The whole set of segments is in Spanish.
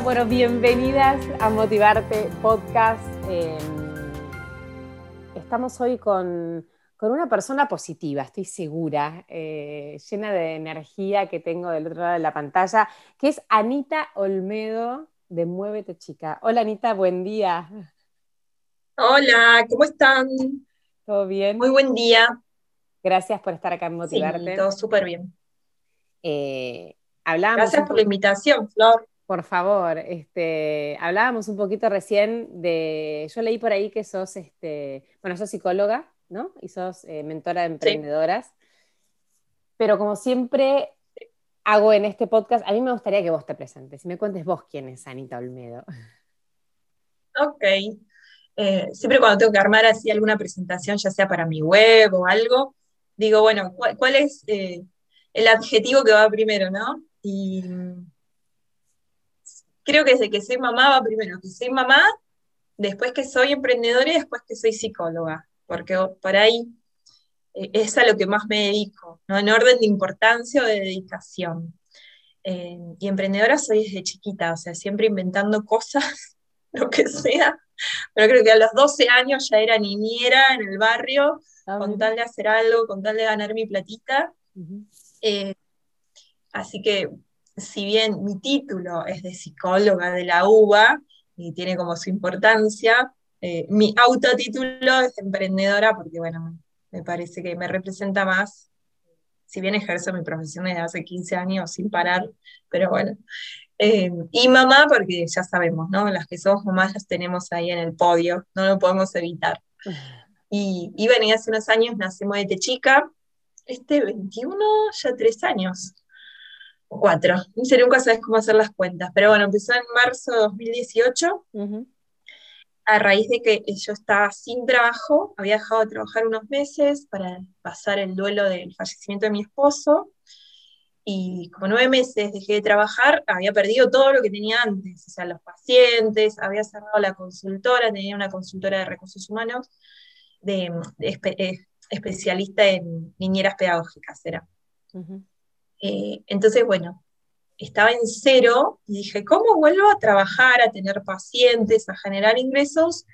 Hola. Bueno, bienvenidas a Motivarte Podcast. Em, estamos hoy con, una persona positiva, estoy segura, eh, llena de energía que tengo del otro lado de la pantalla, que es Anita Olmedo de Muévete Chica. Hola Anita, buen día. Hola, ¿cómo están? ¿Todo bien? Muy buen día. Gracias por estar acá en Motivarte. Sí, todo súper bien. Eh, Gracias por la invitación, Flor. Por favor, este, hablábamos un poquito recién de, yo leí por ahí que sos, este, bueno, sos psicóloga, ¿no? Y sos eh, mentora de emprendedoras. Pero como siempre hago en este podcast, a mí me gustaría que vos te presentes y me cuentes vos quién es Anita Olmedo. Ok. Eh, siempre cuando tengo que armar así alguna presentación, ya sea para mi web o algo, digo, bueno, ¿cuál, es eh, el adjetivo que va primero, no? Y creo que desde que soy mamá va primero que soy mamá, después que soy emprendedora y después que soy psicóloga, porque por ahí eh, es a lo que más me dedico, ¿no? en orden de importancia o de dedicación. Eh, y emprendedora soy desde chiquita, o sea, siempre inventando cosas, lo que sea, pero creo que a los 12 años ya era niñera en el barrio, ah, con tal de hacer algo, con tal de ganar mi platita. Eh, así que si bien mi título es de psicóloga de la UBA y tiene como su importancia, eh, mi autotítulo es emprendedora porque, bueno, me parece que me representa más, si bien ejerzo mi profesión desde hace 15 años sin parar, pero bueno. Eh, y mamá, porque ya sabemos, ¿no? Las que somos mamás las tenemos ahí en el podio, no lo podemos evitar. Y, y bueno, y hace unos años nacimos de chica, este 21, ya tres años cuatro. Si nunca sabes cómo hacer las cuentas. Pero bueno, empezó en marzo de 2018. A raíz de que yo estaba sin trabajo, había dejado de trabajar unos meses para pasar el duelo del fallecimiento de mi esposo. Y como nueve meses dejé de trabajar, había perdido todo lo que tenía antes, o sea, los pacientes, había cerrado la consultora, tenía una consultora de recursos humanos, de, eh, especialista en niñeras pedagógicas, era. Eh, entonces, bueno, estaba en cero y dije, ¿cómo vuelvo a trabajar, a tener pacientes, a generar ingresos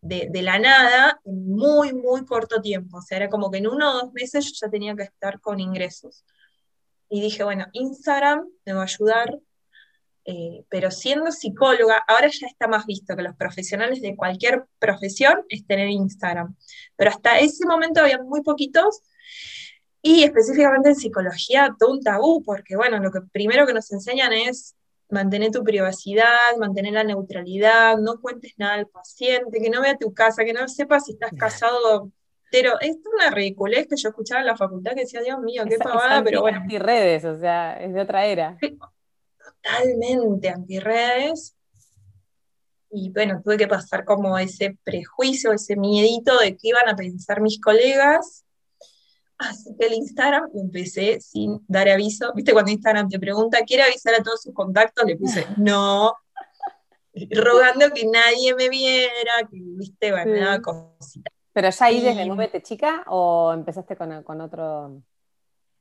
de, la nada en muy, muy corto tiempo? O sea, era como que en uno o dos meses yo ya tenía que estar con ingresos. Y dije, bueno, Instagram me va a ayudar, eh, pero siendo psicóloga, ahora ya está más visto que los profesionales de cualquier profesión es tener Instagram. Pero hasta ese momento había muy poquitos y específicamente en psicología, todo un tabú, porque bueno, lo que primero que nos enseñan es mantener tu privacidad, mantener la neutralidad, no cuentes nada al paciente, que no vea tu casa, que no sepa si estás casado. Pero es una ridiculez que yo escuchaba en la facultad que decía, Dios mío, qué pavada, pero bueno. Antirredes, o sea, es de otra era. Totalmente antirredes. Y bueno, tuve que pasar como ese prejuicio, ese miedito de qué iban a pensar mis colegas Así que el Instagram empecé sin dar aviso. ¿Viste cuando Instagram te pregunta, ¿quiere avisar a todos sus contactos? Le puse, no, rogando que nadie me viera, que, viste, bueno, cosita. ¿Pero ya ahí desde Móvete Chica o empezaste con, con otro...?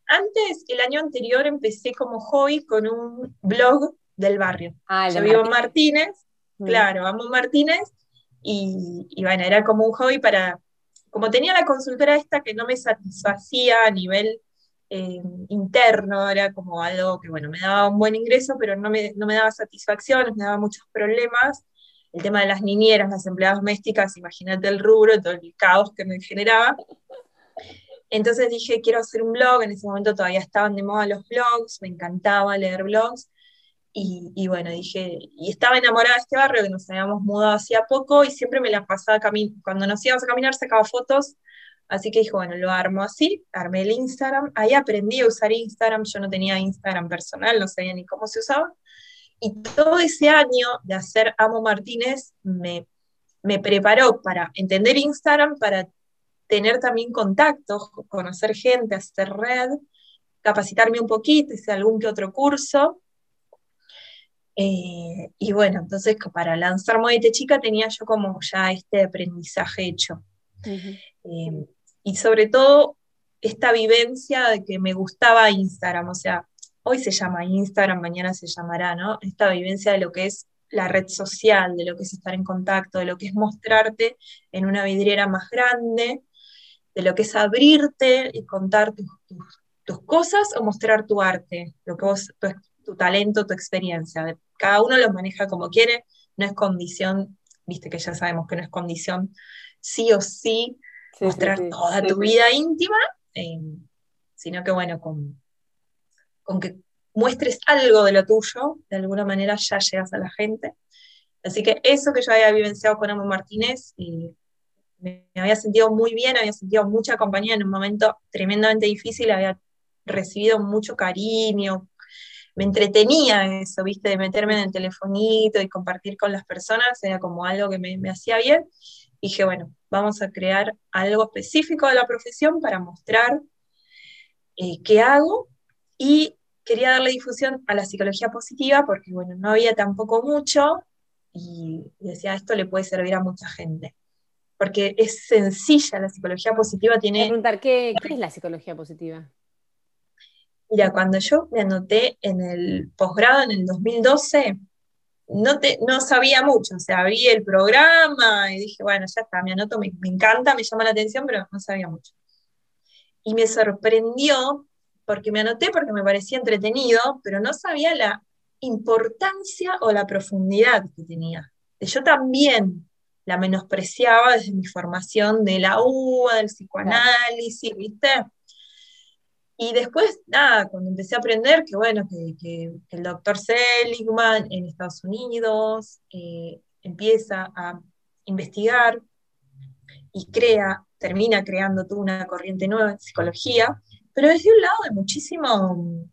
Antes, el año anterior, empecé como hobby con un blog del barrio. Ah, Yo vivo en Martínez, mm. claro, amo Martínez, y, y bueno, era como un hobby para como tenía la consultora esta que no me satisfacía a nivel eh, interno, era como algo que, bueno, me daba un buen ingreso, pero no me, no me daba satisfacción, me daba muchos problemas. El tema de las niñeras, las empleadas domésticas, imagínate el rubro, todo el caos que me generaba. Entonces dije, quiero hacer un blog, en ese momento todavía estaban de moda los blogs, me encantaba leer blogs, y, bueno, dije, y estaba enamorada de este barrio que nos habíamos mudado hacía poco y siempre me la pasaba caminando, cuando nos íbamos a caminar sacaba fotos, así que dije, bueno, lo armo así, armé el Instagram, ahí aprendí a usar Instagram, yo no tenía Instagram personal, no sabía ni cómo se usaba, y todo ese año de hacer Amo Martínez me, me preparó para entender Instagram, para tener también contactos, conocer gente, hacer red, capacitarme un poquito, hice algún que otro curso, eh, y bueno, entonces para lanzar Modete Chica tenía yo como ya este aprendizaje hecho. Eh, y sobre todo esta vivencia de que me gustaba Instagram, o sea, hoy se llama Instagram, mañana se llamará, ¿no? Esta vivencia de lo que es la red social, de lo que es estar en contacto, de lo que es mostrarte en una vidriera más grande, de lo que es abrirte y contar tus, cosas o mostrar tu arte, lo que vos, tu, talento, tu experiencia. Cada uno lo maneja como quiere, no es condición, viste que ya sabemos que no es condición sí o sí, mostrar toda tu vida íntima, eh, sino que bueno, con, con que muestres algo de lo tuyo, de alguna manera ya llegas a la gente. Así que eso que yo había vivenciado con Amo Martínez, y me, había sentido muy bien, había sentido mucha compañía en un momento tremendamente difícil, había recibido mucho cariño, me entretenía eso, viste, de meterme en el telefonito y compartir con las personas, era como algo que me, hacía bien. Y dije, bueno, vamos a crear algo específico de la profesión para mostrar eh, qué hago y quería darle difusión a la psicología positiva porque, bueno, no había tampoco mucho y decía, esto le puede servir a mucha gente. Porque es sencilla, la psicología positiva tiene... preguntar, ¿qué, ¿qué es la psicología positiva? Mira, cuando yo me anoté en el posgrado en el 2012, no, te, no sabía mucho, o sea, vi el programa y dije, bueno, ya está, me anoto, me, me encanta, me llama la atención, pero no sabía mucho. Y me sorprendió porque me anoté porque me parecía entretenido, pero no sabía la importancia o la profundidad que tenía. Yo también la menospreciaba desde mi formación de la UBA, del psicoanálisis, ¿viste? Y después, nada, cuando empecé a aprender que, bueno, que, el doctor Seligman en Estados Unidos eh, empieza a investigar y crea, termina creando toda una corriente nueva en psicología, pero desde un lado de muchísimo,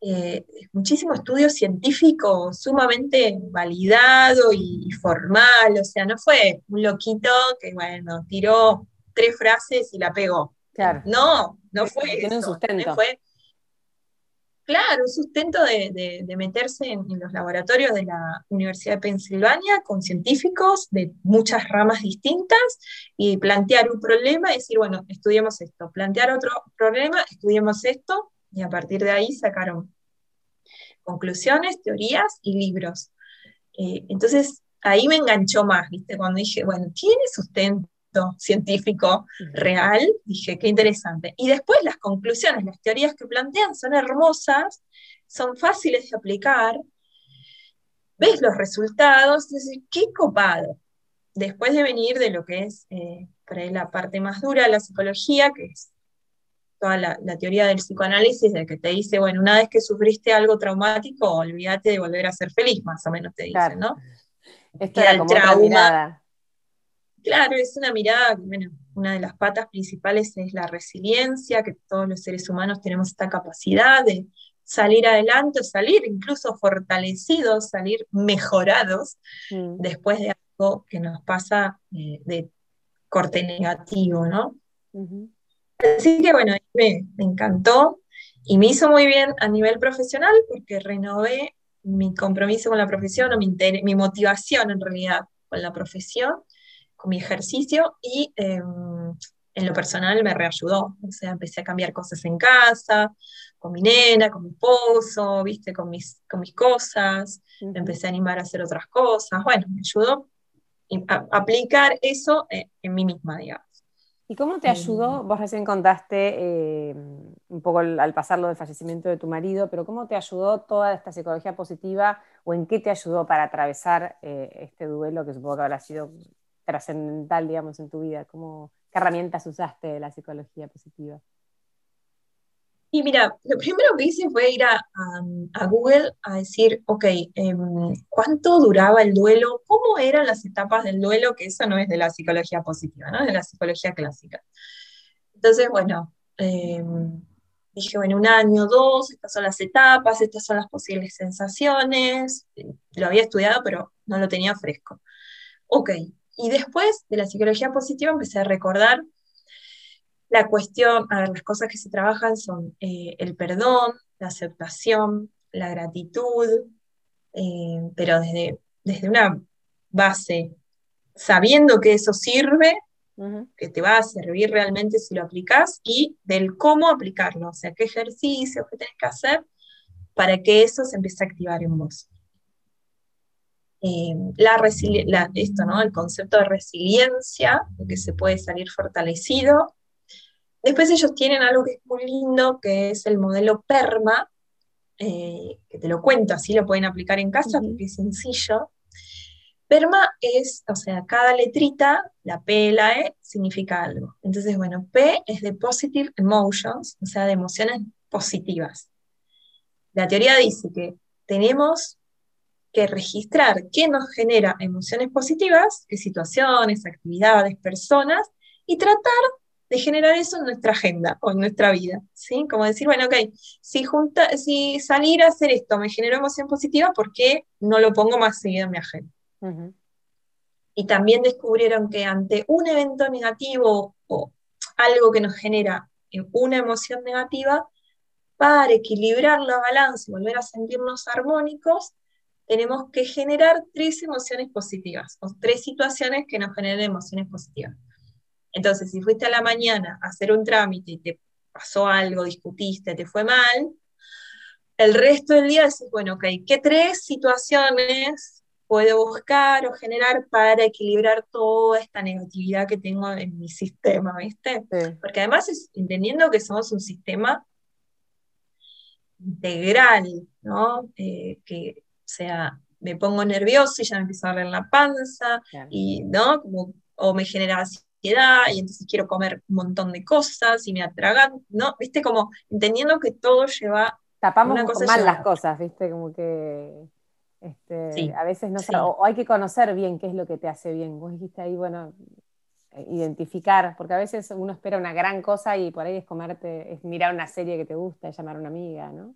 eh, muchísimo estudio científico sumamente validado y, formal, o sea, no fue un loquito que, bueno, tiró tres frases y la pegó. Claro. No, no fue Tiene un sustento. Fue, claro, un sustento de, meterse en, los laboratorios de la Universidad de Pensilvania con científicos de muchas ramas distintas y plantear un problema y decir, bueno, estudiemos esto, plantear otro problema, estudiemos esto, y a partir de ahí sacaron conclusiones, teorías y libros. Eh, entonces, ahí me enganchó más, ¿viste? Cuando dije, bueno, tiene sustento científico real, dije, qué interesante. Y después las conclusiones, las teorías que plantean son hermosas, son fáciles de aplicar, ves los resultados, dices, qué copado. Después de venir de lo que es eh, por ahí la parte más dura de la psicología, que es toda la, teoría del psicoanálisis, de que te dice, bueno, una vez que sufriste algo traumático, olvídate de volver a ser feliz, más o menos te dice, ¿no? Era como trauma, Claro, es una mirada, bueno, una de las patas principales es la resiliencia, que todos los seres humanos tenemos esta capacidad de salir adelante, salir incluso fortalecidos, salir mejorados mm. después de algo que nos pasa eh, de corte negativo, ¿no? Así que bueno, me, me, encantó y me hizo muy bien a nivel profesional porque renové mi compromiso con la profesión o mi, mi motivación en realidad con la profesión con mi ejercicio y em, en lo personal me reayudó. O sea, empecé a cambiar cosas en casa, con mi nena, con mi esposo, viste, con mis, con mis cosas, me empecé a animar a hacer otras cosas. Bueno, me ayudó a, aplicar eso en, mí misma, digamos. ¿Y cómo te ayudó? Em. Vos recién contaste em, un poco al pasarlo del fallecimiento de tu marido, pero ¿cómo te ayudó toda esta psicología positiva o en qué te ayudó para atravesar eh, este duelo que supongo que habrá sido trascendental, digamos, en tu vida? ¿Cómo, ¿Qué herramientas usaste de la psicología positiva? Y mira, lo primero que hice fue ir a, Google a decir, ok, em, ¿cuánto duraba el duelo? ¿Cómo eran las etapas del duelo? Que eso no es de la psicología positiva, ¿no? Es de la psicología clásica. Entonces, bueno, em, dije, bueno, un año, dos, estas son las etapas, estas son las posibles sensaciones. Lo había estudiado, pero no lo tenía fresco. Ok, y después de la psicología positiva empecé a recordar la cuestión, a ver, las cosas que se trabajan son eh, el perdón, la aceptación, la gratitud, eh, pero desde, desde una base, sabiendo que eso sirve, que te va a servir realmente si lo aplicas, y del cómo aplicarlo, o sea, qué ejercicios, qué tenés que hacer para que eso se empiece a activar en vos. Eh, la, esto, ¿no? El concepto de resiliencia, que se puede salir fortalecido. Después ellos tienen algo que es muy lindo, que es el modelo PERMA, eh, que te lo cuento, así lo pueden aplicar en casa, porque es sencillo. PERMA es, o sea, cada letrita, la P la E, significa algo. Entonces, bueno, P es de positive emotions, o sea, de emociones positivas. La teoría dice que tenemos que registrar qué nos genera emociones positivas, qué situaciones, actividades, personas, y tratar de generar eso en nuestra agenda o en nuestra vida, ¿sí? Como decir, bueno, ok, si, junta, si salir a hacer esto me generó emoción positiva, ¿por qué no lo pongo más seguido en mi agenda? Y también descubrieron que ante un evento negativo o algo que nos genera una emoción negativa, para equilibrar la balanza y volver a sentirnos armónicos, tenemos que generar tres emociones positivas, o tres situaciones que nos generen emociones positivas. Entonces, si fuiste a la mañana a hacer un trámite y te pasó algo, discutiste, te fue mal, el resto del día decís, bueno, ok, ¿qué tres situaciones puedo buscar o generar para equilibrar toda esta negatividad que tengo en mi sistema, ¿viste? Porque además es entendiendo que somos un sistema integral, ¿no? Eh, que, sea, me pongo nervioso y ya me empiezo a en la panza, y, ¿no? Como, o me genera ansiedad y entonces quiero comer un montón de cosas y me atragan, ¿no? Viste, como entendiendo que todo lleva... Tapamos una mal las cosas, viste, como que... Este, a veces no o, hay que conocer bien qué es lo que te hace bien. Vos dijiste ahí, bueno, eh, identificar, porque a veces uno espera una gran cosa y por ahí es comerte, es mirar una serie que te gusta, es llamar a una amiga, ¿no?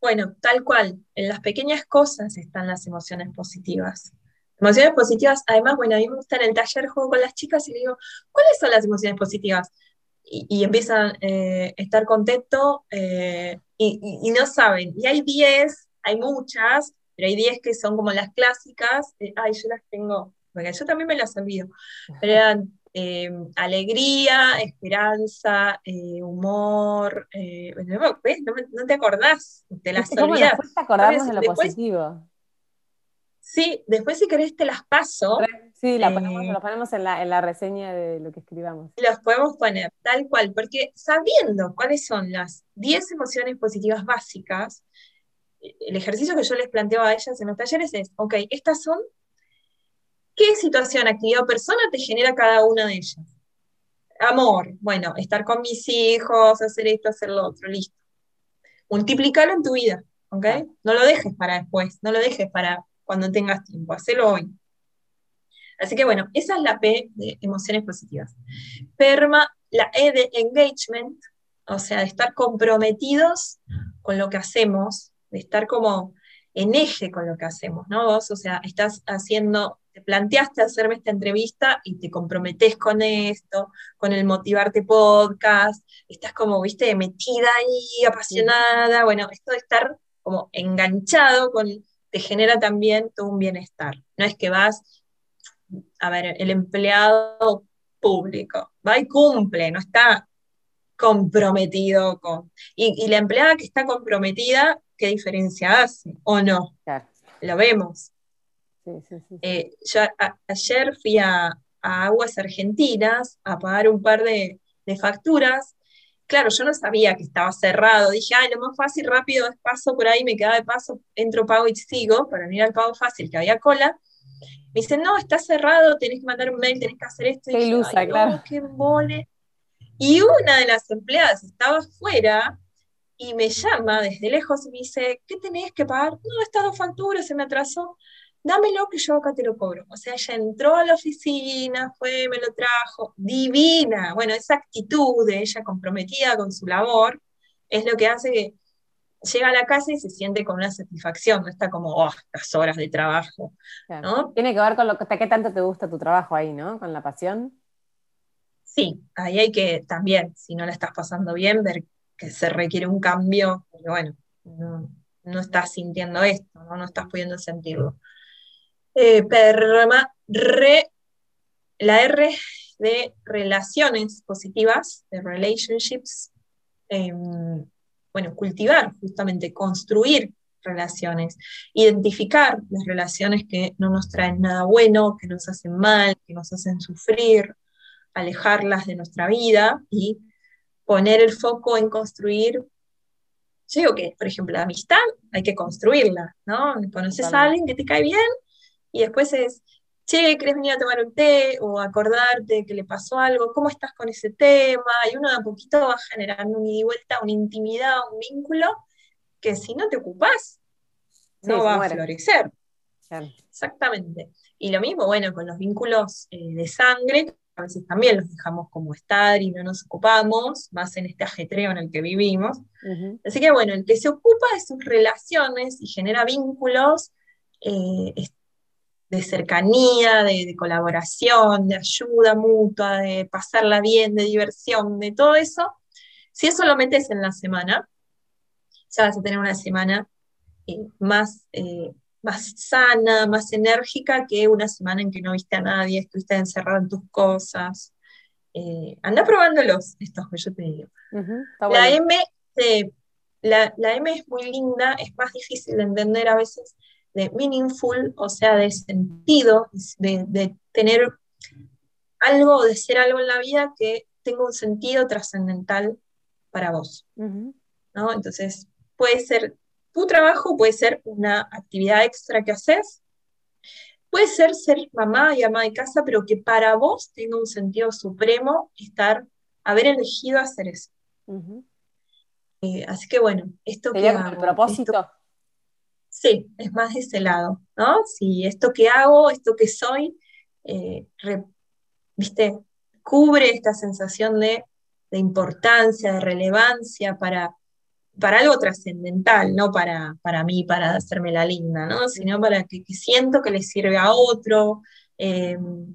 Bueno, tal cual, en las pequeñas cosas están las emociones positivas. Emociones positivas, además, bueno, a mí me gusta en el taller juego con las chicas y le digo, ¿cuáles son las emociones positivas? Y, empiezan a eh, estar contento eh, y, no saben. Y hay 10, hay muchas, pero hay 10 que son como las clásicas. ay, yo las tengo, porque yo también me las olvido. Pero eran eh, alegría, esperanza, humor. ¿ves? No, te acordás, te las olvidás. Después te de lo positivo. Sí, después si querés te las paso. Sí, la ponemos, eh, ponemos en la, en la, reseña de lo que escribamos. Los podemos poner tal cual, porque sabiendo cuáles son las 10 emociones positivas básicas, el ejercicio que yo les planteo a ellas en los talleres es, ok, estas son, ¿qué situación, actividad o persona te genera cada una de ellas? Amor, bueno, estar con mis hijos, hacer esto, hacer lo otro, listo. Multiplícalo en tu vida, ¿ok? No lo dejes para después, no lo dejes para cuando tengas tiempo, hacelo hoy. Así que bueno, esa es la P de emociones positivas. PERMA, la E de engagement, o sea, de estar comprometidos con lo que hacemos, de estar como en eje con lo que hacemos, ¿no? Vos, o sea, estás haciendo, te planteaste hacerme esta entrevista y te comprometes con esto, con el motivarte podcast, estás como, viste, metida ahí, apasionada, bueno, esto de estar como enganchado con te genera también todo un bienestar. No es que vas, a ver, el empleado público va y cumple, no está comprometido con... Y, la empleada que está comprometida, ¿qué diferencia hace? ¿O no? Lo vemos. Eh, yo ayer fui a, Aguas Argentinas a pagar un par de, de facturas claro, yo no sabía que estaba cerrado. Dije, ay, lo más fácil, rápido, paso por ahí, me queda de paso, entro, pago y sigo, para ir al pago fácil, que había cola. Me dicen, no, está cerrado, tenés que mandar un mail, tenés que hacer esto. Qué ilusa, claro. qué mole. Y una de las empleadas estaba afuera y me llama desde lejos y me dice, ¿qué tenés que pagar? No, estas dos facturas, se me atrasó dámelo que yo acá te lo cobro. O sea, ella entró a la oficina, fue, me lo trajo, divina. Bueno, esa actitud de ella comprometida con su labor es lo que hace que llega a la casa y se siente con una satisfacción, no está como, oh, las horas de trabajo. ¿no? Tiene que ver con lo que, qué tanto te gusta tu trabajo ahí, ¿no? Con la pasión. Sí, ahí hay que también, si no la estás pasando bien, ver que se requiere un cambio, porque bueno, no, no estás sintiendo esto, ¿no? no estás pudiendo sentirlo. Eh, perma, re, la R de relaciones positivas, de relationships, em, bueno, cultivar, justamente construir relaciones, identificar las relaciones que no nos traen nada bueno, que nos hacen mal, que nos hacen sufrir, alejarlas de nuestra vida y poner el foco en construir. Yo digo que, por ejemplo, la amistad hay que construirla, ¿no? Conoces a alguien que te cae bien y después es, che, ¿querés venir a tomar un té? O acordarte que le pasó algo, ¿cómo estás con ese tema? Y uno de a poquito va generando una ida y vuelta, una intimidad, un vínculo, que si no te ocupas, no va a florecer. Exactamente. Y lo mismo, bueno, con los vínculos eh, de sangre, a veces también los dejamos como estar y no nos ocupamos, más en este ajetreo en el que vivimos. Así que bueno, el que se ocupa de sus relaciones y genera vínculos eh, de cercanía, de, colaboración, de ayuda mutua, de pasarla bien, de diversión, de todo eso, si eso lo metes en la semana, ya vas a tener una semana eh, más, eh, más sana, más enérgica que una semana en que no viste a nadie, estuviste encerrado en tus cosas. Eh, anda probándolos, estos que yo te digo. la, M, la, la M es muy linda, es más difícil de entender a veces de meaningful, o sea, de sentido, de, tener algo, de ser algo en la vida que tenga un sentido trascendental para vos. ¿no? Entonces, puede ser tu trabajo, puede ser una actividad extra que haces, puede ser ser mamá y ama de casa, pero que para vos tenga un sentido supremo estar, haber elegido hacer eso. Eh, así que bueno, esto que el propósito. Sí, es más de ese lado, ¿no? Si esto que hago, esto que soy, eh, ¿viste? Cubre esta sensación de, importancia, de relevancia para, para algo trascendental, no para, para mí, para hacerme la linda, ¿no? Sino para que, siento que le sirve a otro, em,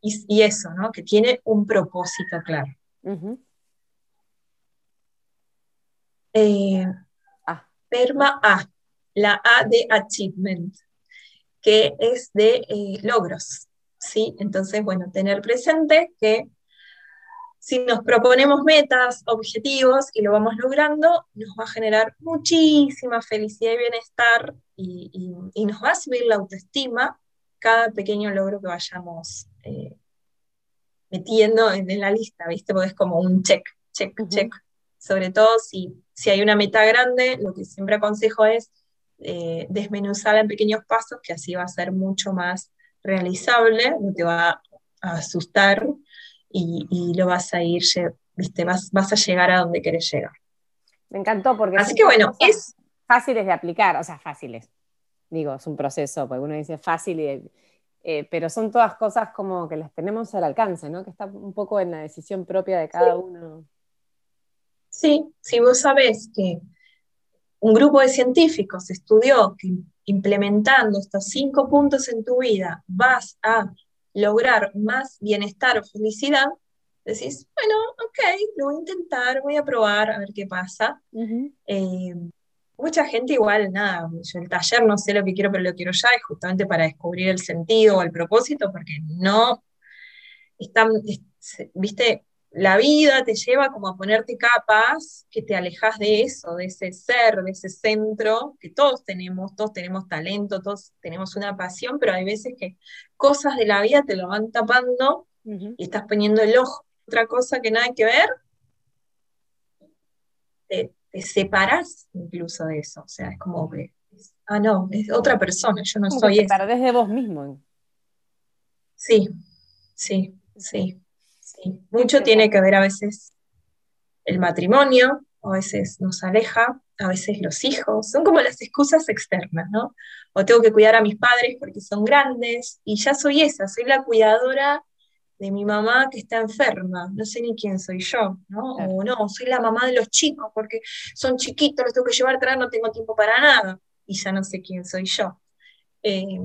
y, eso, ¿no? Que tiene un propósito claro. Eh, ah. Perma A la A de achievement, que es de eh, logros. ¿sí? Entonces, bueno, tener presente que si nos proponemos metas, objetivos y lo vamos logrando, nos va a generar muchísima felicidad y bienestar y, nos va a subir la autoestima cada pequeño logro que vayamos eh, metiendo en, la lista, ¿viste? Porque es como un check, check, check. Sobre todo si, si hay una meta grande, lo que siempre aconsejo es eh, desmenuzarla en pequeños pasos, que así va a ser mucho más realizable, no te va a asustar y, lo vas a ir, viste, vas, vas a llegar a donde querés llegar. Me encantó porque... Así que bueno, es... Fáciles de aplicar, o sea, fáciles. Digo, es un proceso, porque uno dice fácil, eh, pero son todas cosas como que las tenemos al alcance, ¿no? Que está un poco en la decisión propia de cada uno. Sí, si vos sabés que un grupo de científicos estudió que implementando estos cinco puntos en tu vida vas a lograr más bienestar o felicidad, decís, bueno, ok, lo voy a intentar, voy a probar a ver qué pasa. Eh, mucha gente igual, nada, yo el taller no sé lo que quiero, pero lo quiero ya, es justamente para descubrir el sentido o el propósito, porque no están, viste, la vida te lleva como a ponerte capas que te alejas de eso, de ese ser, de ese centro que todos tenemos, todos tenemos talento, todos tenemos una pasión, pero hay veces que cosas de la vida te lo van tapando y estás poniendo el ojo otra cosa que nada que ver, te, separas incluso de eso, o sea, es como que, ah, no, es otra persona, yo no soy eso. Te de vos mismo. Sí, sí, sí. Mucho tiene que ver a veces el matrimonio, a veces nos aleja, a veces los hijos, son como las excusas externas, ¿no? O tengo que cuidar a mis padres porque son grandes. Y ya soy esa, soy la cuidadora de mi mamá que está enferma, no sé ni quién soy yo, ¿no? O no, soy la mamá de los chicos porque son chiquitos, los tengo que llevar atrás, no tengo tiempo para nada. Y ya no sé quién soy yo. Eh,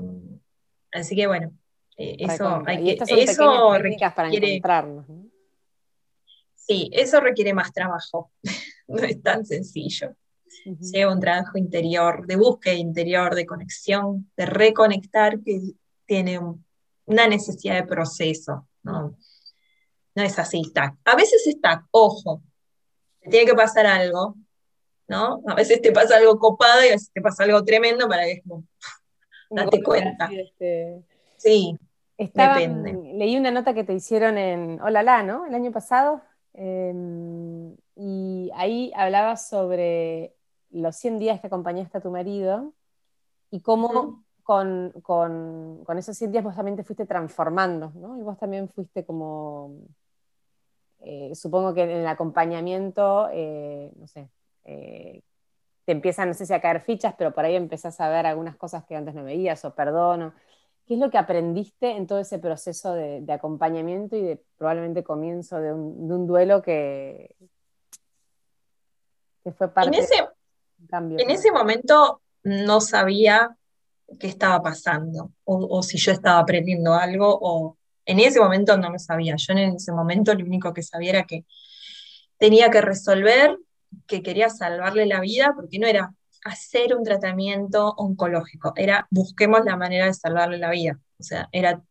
así que bueno, eh, eso hay que, eso requiere, para Sí, eso requiere más trabajo. no es tan sencillo. Lleva un trabajo interior, de búsqueda interior, de conexión, de reconectar, que tiene un una necesidad de proceso, ¿no? No es así, está. A veces está, ojo, te tiene que pasar algo, ¿no? A veces te pasa algo copado y a veces te pasa algo tremendo para que date cuenta. Este, sí, depende. Leí una nota que te hicieron en Hola ¿no? El año pasado. Em, y ahí hablabas sobre los 100 días que acompañaste a tu marido y cómo con, con, esos 100 días vos también te fuiste transformando, ¿no? Y vos también fuiste como, eh, supongo que en el acompañamiento, eh, no sé, eh, te empiezan, no sé si a caer fichas, pero por ahí empezás a ver algunas cosas que antes no veías o perdono. ¿Qué es lo que aprendiste en todo ese proceso de, acompañamiento y de probablemente comienzo de un, duelo que, fue parte en ese, un cambio? En ese momento no sabía qué estaba pasando o, si yo estaba aprendiendo algo o en ese momento no me sabía. Yo en ese momento lo único que sabía era que tenía que resolver, que quería salvarle la vida, porque no era hacer un tratamiento oncológico, era busquemos la manera de salvarle la vida. O sea, era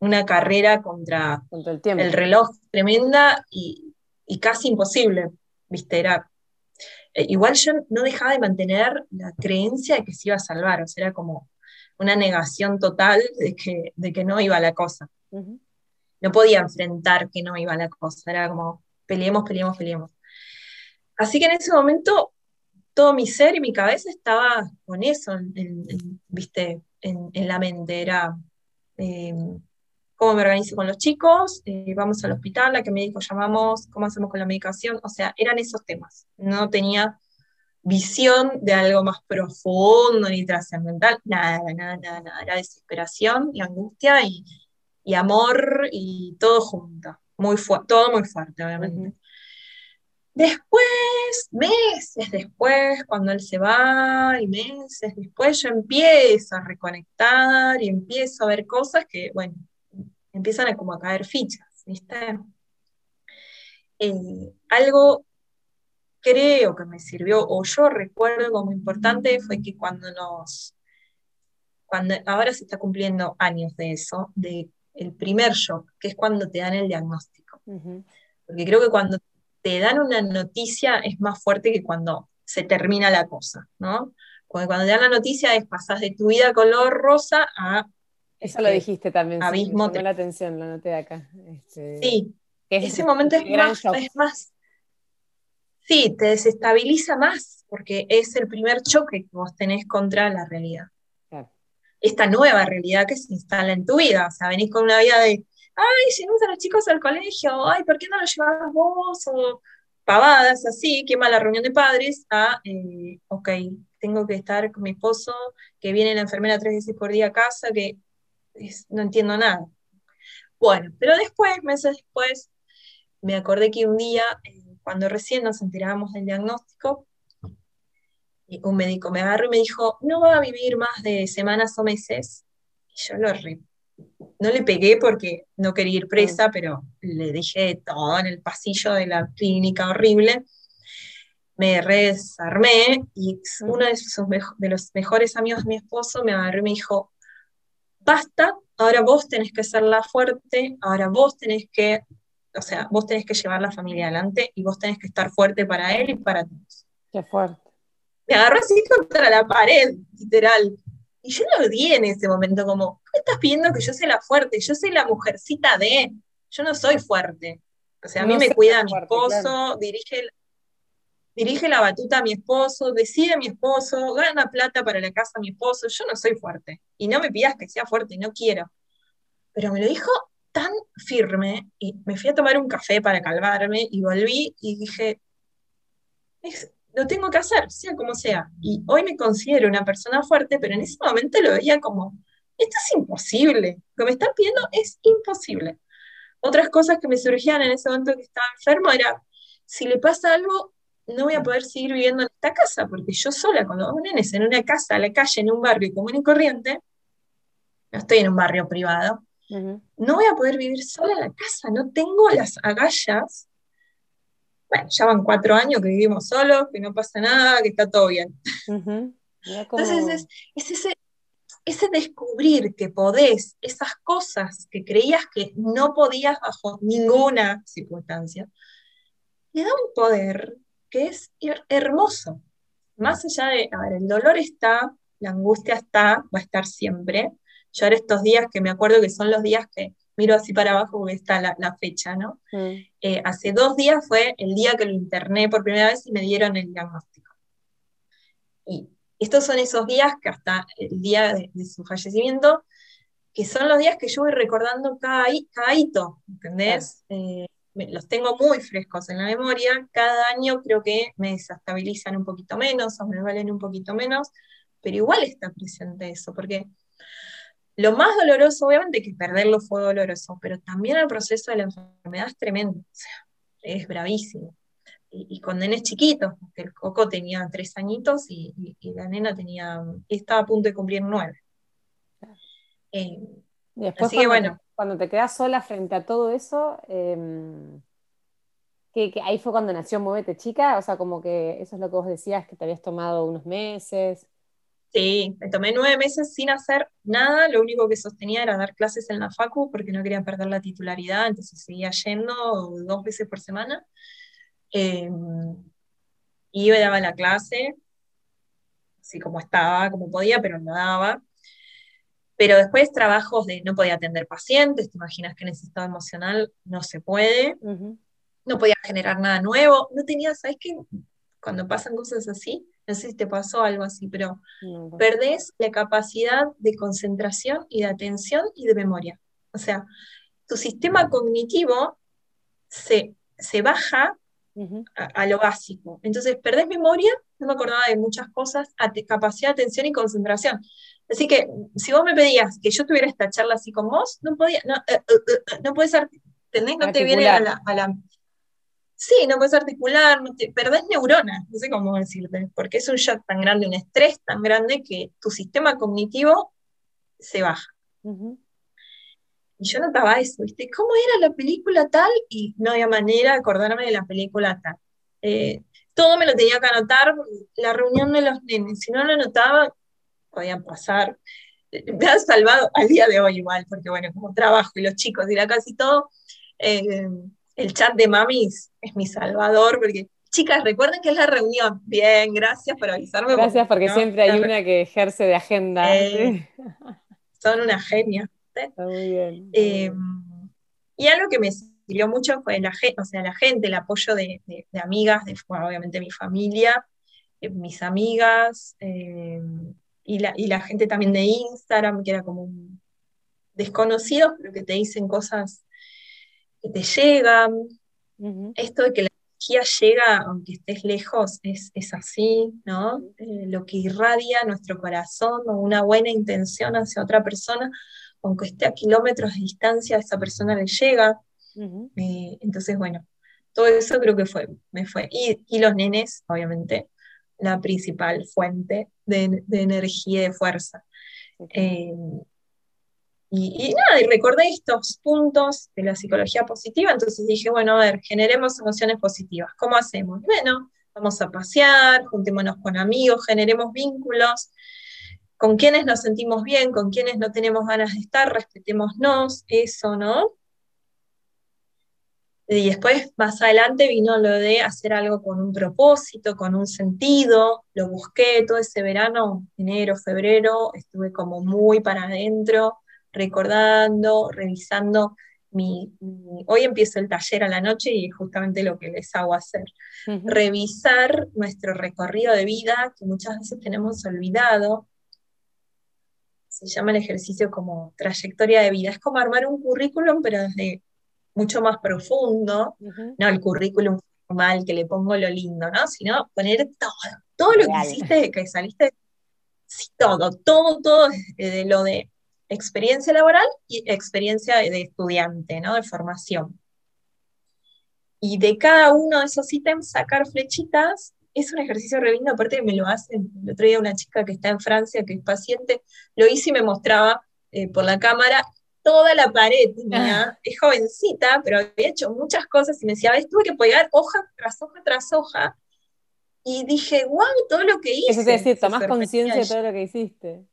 una carrera contra, el, reloj tremenda y, casi imposible, ¿viste? Era, eh, igual yo no dejaba de mantener la creencia de que se iba a salvar, o sea, era como una negación total de que, de que no iba la cosa. No podía enfrentar que no iba la cosa, era como peleemos, peleemos, peleemos. Así que en ese momento todo mi ser y mi cabeza estaba con eso, en, viste, en, la mente. Era eh, cómo me organizo con los chicos, eh, vamos al hospital, a qué médico llamamos, cómo hacemos con la medicación. O sea, eran esos temas. No tenía visión de algo más profundo ni trascendental, nada, nada, nada, nada. Era desesperación y angustia y, amor y todo junto. Muy todo muy fuerte, obviamente. Después, meses después, cuando él se va, y meses después, yo empiezo a reconectar y empiezo a ver cosas que, bueno, empiezan a como a caer fichas, ¿viste? Eh, algo creo que me sirvió, o yo recuerdo como importante, fue que cuando nos, cuando ahora se está cumpliendo años de eso, de el primer shock, que es cuando te dan el diagnóstico. Porque creo que cuando te dan una noticia es más fuerte que cuando se termina la cosa, ¿no? Cuando, cuando te dan la noticia es pasas de tu vida color rosa a... Eso lo este, dijiste también, abismo. Sí, la atención, lo noté acá. Este, sí, ese momento es más, es más... Sí, te desestabiliza más, porque es el primer choque que vos tenés contra la realidad. Esta nueva realidad que se instala en tu vida. O sea, venís con una vida de ay, llevamos a los chicos al colegio, ay, ¿por qué no los llevas vos? O pavadas así, qué mala reunión de padres, a, eh, ok, tengo que estar con mi esposo, que viene la enfermera tres veces por día a casa, que no entiendo nada. Bueno, pero después, meses después, me acordé que un día, eh, cuando recién nos enterábamos del diagnóstico, un médico me agarró y me dijo, no va a vivir más de semanas o meses. Y yo lo re no le pegué porque no quería ir presa, pero le dije todo en el pasillo de la clínica horrible. Me resarmé y uno de, de los mejores amigos de mi esposo me agarró y me dijo, basta, ahora vos tenés que ser la fuerte, ahora vos tenés que, o sea, vos tenés que llevar la familia adelante y vos tenés que estar fuerte para él y para todos. Qué fuerte. Me agarró así contra la pared, literal. Y yo lo odié en ese momento, como, ¿qué estás pidiendo que yo sea la fuerte? Yo soy la mujercita de, yo no soy fuerte. O sea, a mí me cuida mi esposo, dirige, dirige la batuta a mi esposo, decide a mi esposo, gana plata para la casa a mi esposo, yo no soy fuerte. Y no me pidas que sea fuerte, no quiero. Pero me lo dijo tan firme y me fui a tomar un café para calmarme y volví y dije, es, lo tengo que hacer, sea como sea. Y hoy me considero una persona fuerte, pero en ese momento lo veía como, esto es imposible, lo que me están pidiendo es imposible. Otras cosas que me surgían en ese momento que estaba enfermo era, si le pasa algo, no voy a poder seguir viviendo en esta casa, porque yo sola con los nenes en una casa, a la calle, en un barrio común y corriente, no estoy en un barrio privado, no voy a poder vivir sola en la casa, no tengo las agallas bueno, ya van cuatro años que vivimos solos, que no pasa nada, que está todo bien. Entonces es, ese, ese descubrir que podés, esas cosas que creías que no podías bajo ninguna circunstancia, le da un poder que es hermoso. Más allá de, a ver, el dolor está, la angustia está, va a estar siempre. Yo ahora estos días que me acuerdo que son los días que miro así para abajo porque está la, fecha, ¿no? Mm. Eh, hace dos días fue el día que lo interné por primera vez y me dieron el diagnóstico. Y estos son esos días que hasta el día de, su fallecimiento, que son los días que yo voy recordando cada, cada hito, ¿entendés? Eh, los tengo muy frescos en la memoria, cada año creo que me desestabilizan un poquito menos o me valen un poquito menos, pero igual está presente eso, porque lo más doloroso, obviamente, que perderlo fue doloroso, pero también el proceso de la enfermedad es tremendo, o sea, es bravísimo. Y, con nenes chiquitos, porque el Coco tenía tres añitos y, la nena tenía, estaba a punto de cumplir nueve. Eh, después, cuando, bueno. Te, cuando te quedas sola frente a todo eso, em, que, ahí fue cuando nació Muévete Chica, o sea, como que eso es lo que vos decías, que te habías tomado unos meses. Sí, me tomé nueve meses sin hacer nada, lo único que sostenía era dar clases en la facu porque no quería perder la titularidad, entonces seguía yendo dos veces por semana. Eh, iba y daba la clase, así como estaba, como podía, pero no daba. Pero después trabajos de no podía atender pacientes, te imaginas que en ese estado emocional no se puede, no podía generar nada nuevo, no tenía, ¿sabes qué? Cuando pasan cosas así, no sé si te pasó algo así, pero perdés la capacidad de concentración y de atención y de memoria. O sea, tu sistema cognitivo se, se baja a, lo básico. Entonces, perdés memoria, no me acordaba de muchas cosas, capacidad de atención y concentración. Así que, si vos me pedías que yo tuviera esta charla así con vos, no podía, no, eh, eh, eh, no puedes, ¿entendés? No te viene a la, Sí, no puedes articular, perdés neuronas, no sé cómo decirte, porque es un shock tan grande, un estrés tan grande que tu sistema cognitivo se baja. Y yo notaba eso, ¿viste? ¿Cómo era la película tal? Y no había manera de acordarme de la película tal. Eh, todo me lo tenía que anotar, la reunión de los nenes, si no lo anotaba, podían pasar. Me han salvado al día de hoy igual, porque bueno, como trabajo y los chicos y la casi todo, eh, el chat de mamis es mi salvador, porque chicas, recuerden que es la reunión. Bien, gracias por avisarme. Gracias porque, siempre hay una que ejerce de agenda. Eh, son una genia. muy bien. Eh, y algo que me sirvió mucho fue la, o sea, la gente, el apoyo de, amigas, de, obviamente mi familia, eh, mis amigas, y, la, y la gente también de Instagram, que era como desconocidos, pero que te dicen cosas que te llegan. Esto de que la energía llega aunque estés lejos es, así, ¿no? Eh, lo que irradia nuestro corazón o una buena intención hacia otra persona, aunque esté a kilómetros de distancia, a esa persona le llega. Eh, entonces, bueno, todo eso creo que fue, me fue. Y, los nenes, obviamente, la principal fuente de, energía y de fuerza. Y, nada, y recordé estos puntos de la psicología positiva, entonces dije, bueno, a ver, generemos emociones positivas. ¿Cómo hacemos? Bueno, vamos a pasear, juntémonos con amigos, generemos vínculos, con quienes nos sentimos bien, con quienes no tenemos ganas de estar, respetémonos, eso, ¿no? Y después, más adelante, vino lo de hacer algo con un propósito, con un sentido. Lo busqué todo ese verano, enero, febrero, estuve como muy para adentro recordando, revisando mi, Hoy empiezo el taller a la noche y es justamente lo que les hago hacer. Revisar nuestro recorrido de vida que muchas veces tenemos olvidado. Se llama el ejercicio como trayectoria de vida. Es como armar un currículum, pero desde mucho más profundo, no el currículum formal que le pongo lo lindo, ¿no? Sino poner todo, todo lo que hiciste, que saliste, todo, todo, todo, de lo de experiencia laboral y experiencia de estudiante, ¿no? de formación. Y de cada uno de esos ítems sacar flechitas es un ejercicio re lindo, aparte me lo hacen. El otro día una chica que está en Francia, que es paciente, lo hice y me mostraba eh, por la cámara toda la pared. Ah. es jovencita, pero había hecho muchas cosas y me decía, ves, tuve que pegar hoja tras hoja tras hoja. Y dije, wow, todo lo que hice. Eso te decir, tomás conciencia de todo lo que hiciste.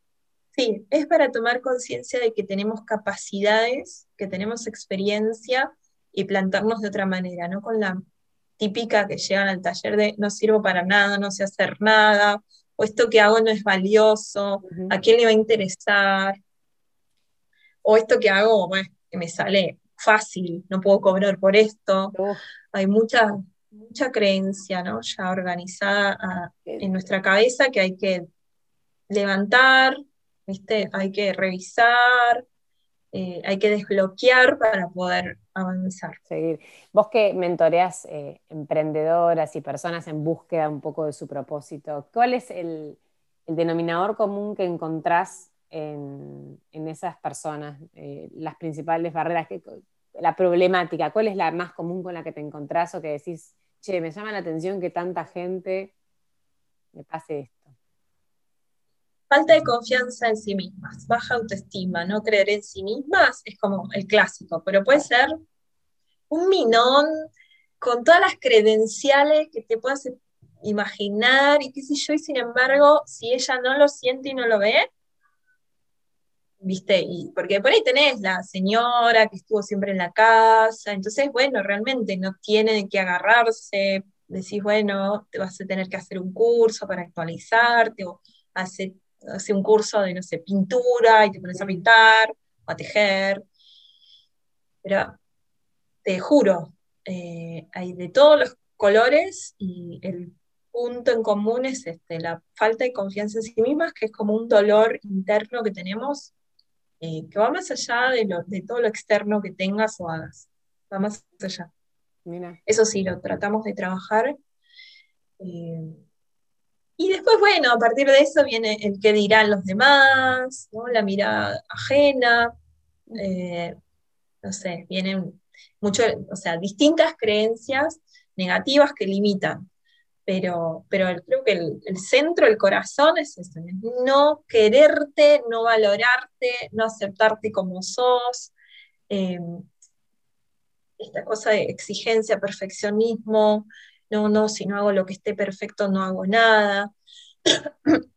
Sí, es para tomar conciencia de que tenemos capacidades, que tenemos experiencia y plantarnos de otra manera, no con la típica que llegan al taller de no sirvo para nada, no sé hacer nada, o esto que hago no es valioso, ¿a quién le va a interesar? O esto que hago, bueno, que me sale fácil, no puedo cobrar por esto. Hay mucha, mucha creencia, ¿no? Ya organizada ah, en nuestra cabeza que hay que levantar, ¿viste? Hay que revisar, eh, hay que desbloquear para poder avanzar. Vos que mentoreas eh, emprendedoras y personas en búsqueda un poco de su propósito, ¿cuál es el, denominador común que encontrás en, esas personas? Eh, las principales barreras, que, la problemática, ¿cuál es la más común con la que te encontrás o que decís, che, me llama la atención que tanta gente me pase esto? Falta de confianza en sí mismas, baja autoestima, no creer en sí mismas, es como el clásico, pero puede ser un minón con todas las credenciales que te puedas imaginar y qué sé yo, y sin embargo, si ella no lo siente y no lo ve, ¿viste? Y porque por ahí tenés la señora que estuvo siempre en la casa, entonces, bueno, realmente no tiene de qué agarrarse, decís, bueno, te vas a tener que hacer un curso para actualizarte, o hacer hace un curso de, no sé, pintura y te pones a pintar o a tejer. Pero te juro, eh, hay de todos los colores y el punto en común es este, la falta de confianza en sí mismas, que es como un dolor interno que tenemos, eh, que va más allá de, lo, de, todo lo externo que tengas o hagas, va más allá. Mira. Eso sí, lo tratamos de trabajar. Eh, y después, bueno, a partir de eso viene el qué dirán los demás, la mirada ajena, eh, no sé, vienen mucho, o sea, distintas creencias negativas que limitan. Pero, pero creo que el, centro, el corazón es eso, no quererte, no valorarte, no aceptarte como sos, eh, esta cosa de exigencia, perfeccionismo, no, no, si no hago lo que esté perfecto, no hago nada.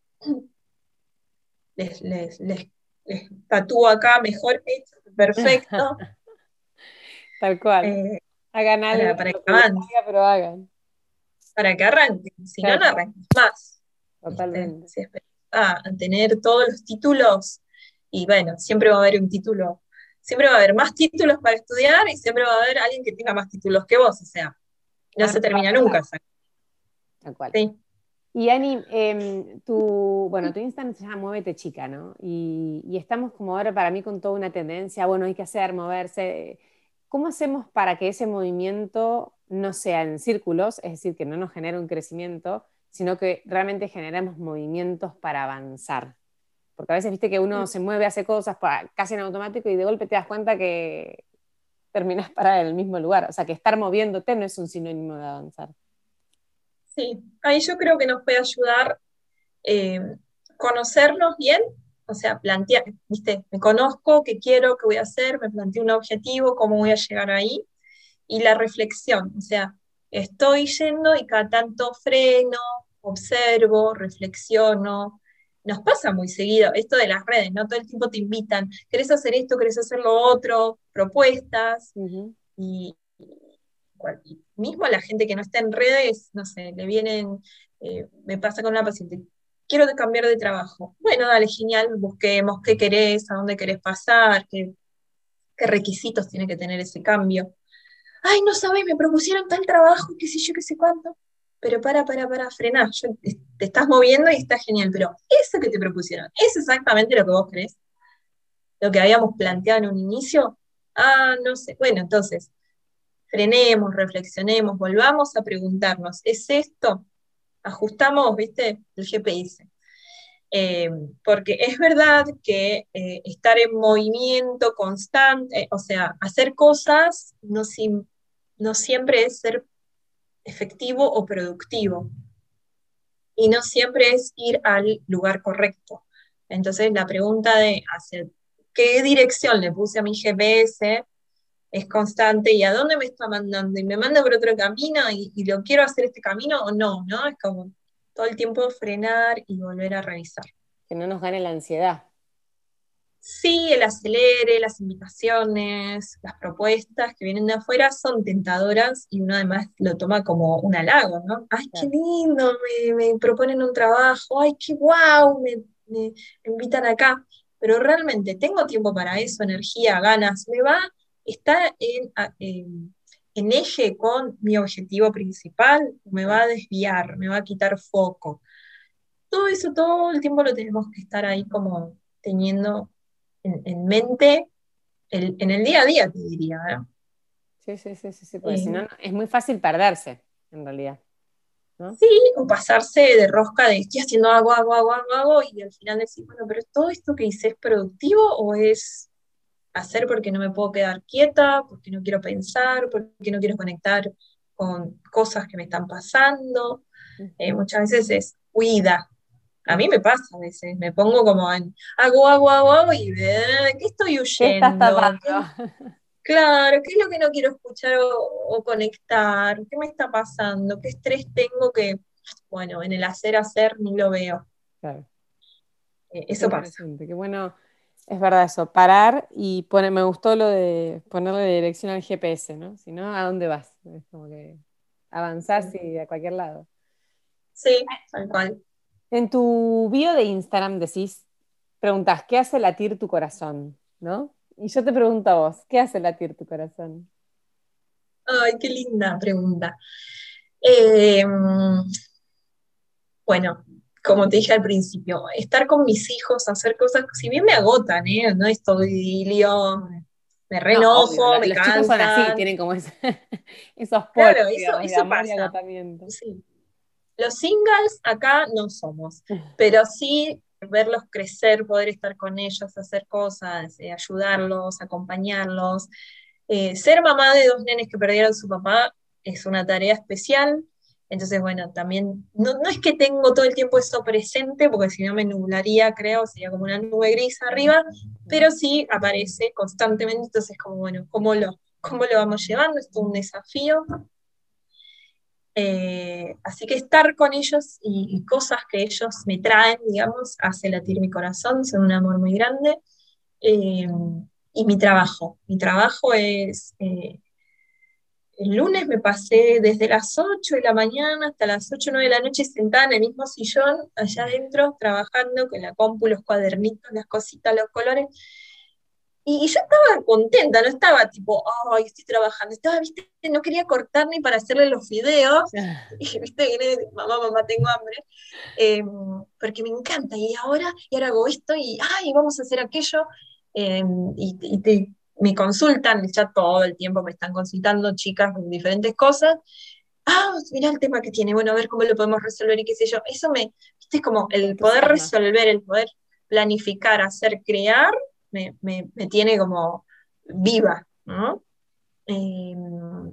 les, les, les, tatúo acá mejor hecho, perfecto. Tal cual. Eh, hagan algo para, que arranquen. pero hagan. Para que arranquen, si no, no arranques más. Totalmente. Si a tener todos los títulos, y bueno, siempre va a haber un título, siempre va a haber más títulos para estudiar y siempre va a haber alguien que tenga más títulos que vos, o sea, no se termina nunca. Tal cual. Y Ani, em, tu, bueno, tu Instagram se llama Muévete Chica, ¿no? Y, estamos como ahora para mí con toda una tendencia, bueno, hay que hacer, moverse. ¿Cómo hacemos para que ese movimiento no sea en círculos, es decir, que no nos genere un crecimiento, sino que realmente generemos movimientos para avanzar? Porque a veces viste que uno se mueve, hace cosas casi en automático y de golpe te das cuenta que terminas para en el mismo lugar. O sea, que estar moviéndote no es un sinónimo de avanzar. Sí, ahí yo creo que nos puede ayudar eh, conocernos bien, o sea, plantear, viste, me conozco, qué quiero, qué voy a hacer, me planteo un objetivo, cómo voy a llegar ahí, y la reflexión, o sea, estoy yendo y cada tanto freno, observo, reflexiono, nos pasa muy seguido esto de las redes, ¿no? Todo el tiempo te invitan, ¿querés hacer esto, querés hacer lo otro? Propuestas. y, mismo a la gente que no está en redes, no sé, le vienen, eh, me pasa con una paciente, quiero cambiar de trabajo. Bueno, dale, genial, busquemos qué querés, a dónde querés pasar, qué, qué requisitos tiene que tener ese cambio. Ay, no sabes, me propusieron tal trabajo, qué sé yo, qué sé cuánto pero para, para, para, frenar, te estás moviendo y está genial, pero eso que te propusieron, ¿es exactamente lo que vos crees? Lo que habíamos planteado en un inicio, ah, no sé, bueno, entonces, frenemos, reflexionemos, volvamos a preguntarnos, ¿es esto? Ajustamos, viste, el GPS. Eh, porque es verdad que eh, estar en movimiento constante, o sea, hacer cosas no, no siempre es ser efectivo o productivo. Y no siempre es ir al lugar correcto. Entonces la pregunta de qué dirección le puse a mi GPS es constante y a dónde me está mandando y me manda por otro camino y, lo quiero hacer este camino o no, ¿no? Es como todo el tiempo frenar y volver a revisar. Que no nos gane la ansiedad. Sí, el acelere, las invitaciones, las propuestas que vienen de afuera son tentadoras y uno además lo toma como un halago, ¿no? Ay, qué lindo, me, proponen un trabajo, ay, qué guau, me, me, invitan acá. Pero realmente tengo tiempo para eso, energía, ganas, me va, está en, en, en eje con mi objetivo principal, me va a desviar, me va a quitar foco. Todo eso todo el tiempo lo tenemos que estar ahí como teniendo en, mente en el día a día, te diría. Sí, sí, sí, sí, porque si no es muy fácil perderse, en realidad. Sí, o pasarse de rosca de estoy haciendo algo, hago, hago, hago, hago, y al final decir, bueno, pero todo esto que hice es productivo o es hacer porque no me puedo quedar quieta, porque no quiero pensar, porque no quiero conectar con cosas que me están pasando. Eh, muchas veces es huida, a mí me pasa a veces, me pongo como en hago, hago, hago, hago y ¿de qué estoy huyendo? claro, ¿qué es lo que no quiero escuchar o, conectar? ¿Qué me está pasando? ¿Qué estrés tengo que, bueno, en el hacer, hacer ni lo veo? Claro. Eh, eso pasa. Qué bueno, es verdad eso, parar y poner, me gustó lo de ponerle dirección al GPS, ¿no? Si no, ¿a dónde vas? Es como que avanzás y a cualquier lado. Sí, tal cual. En tu bio de Instagram decís, preguntas, ¿qué hace latir tu corazón? ¿No? Y yo te pregunto a vos, ¿qué hace latir tu corazón? Ay, qué linda pregunta. Em, bueno, como te dije al principio, estar con mis hijos, hacer cosas, si bien me agotan, ¿eh? No estoy idilio, me renojo, me los chicos son así, tienen como esos polos, claro, eso, eso pasa. Sí. Los singles acá no somos, pero sí verlos crecer, poder estar con ellos, hacer cosas, eh, ayudarlos, acompañarlos. Eh, ser mamá de dos nenes que perdieron su papá es una tarea especial. Entonces, bueno, también, no, no, es que tengo todo el tiempo eso presente, porque si no me nublaría, creo, sería como una nube gris arriba, pero sí aparece constantemente, entonces como, bueno, ¿cómo lo, cómo lo vamos llevando? Es un desafío, eh, así que estar con ellos y, cosas que ellos me traen, digamos, hace latir mi corazón, son un amor muy grande. Eh, y mi trabajo. Mi trabajo es, eh, el lunes me pasé desde las 8 de la mañana hasta las 8 o 9 de la noche sentada en el mismo sillón, allá adentro, trabajando con la compu, los cuadernitos, las cositas, los colores. Y, yo estaba contenta, no estaba tipo, ay, estoy trabajando, estaba, viste, no quería cortar ni para hacerle los videos, y viste, mamá, mamá, tengo hambre, em, porque me encanta, y ahora, y ahora hago esto, y ay, vamos a hacer aquello, em, y, me consultan, ya todo el tiempo me están consultando chicas con diferentes cosas, ah, mira el tema que tiene, bueno, a ver cómo lo podemos resolver y qué sé yo, eso me, viste, como el poder resolver, el poder planificar, hacer, crear, me, tiene como viva, ¿no? Em,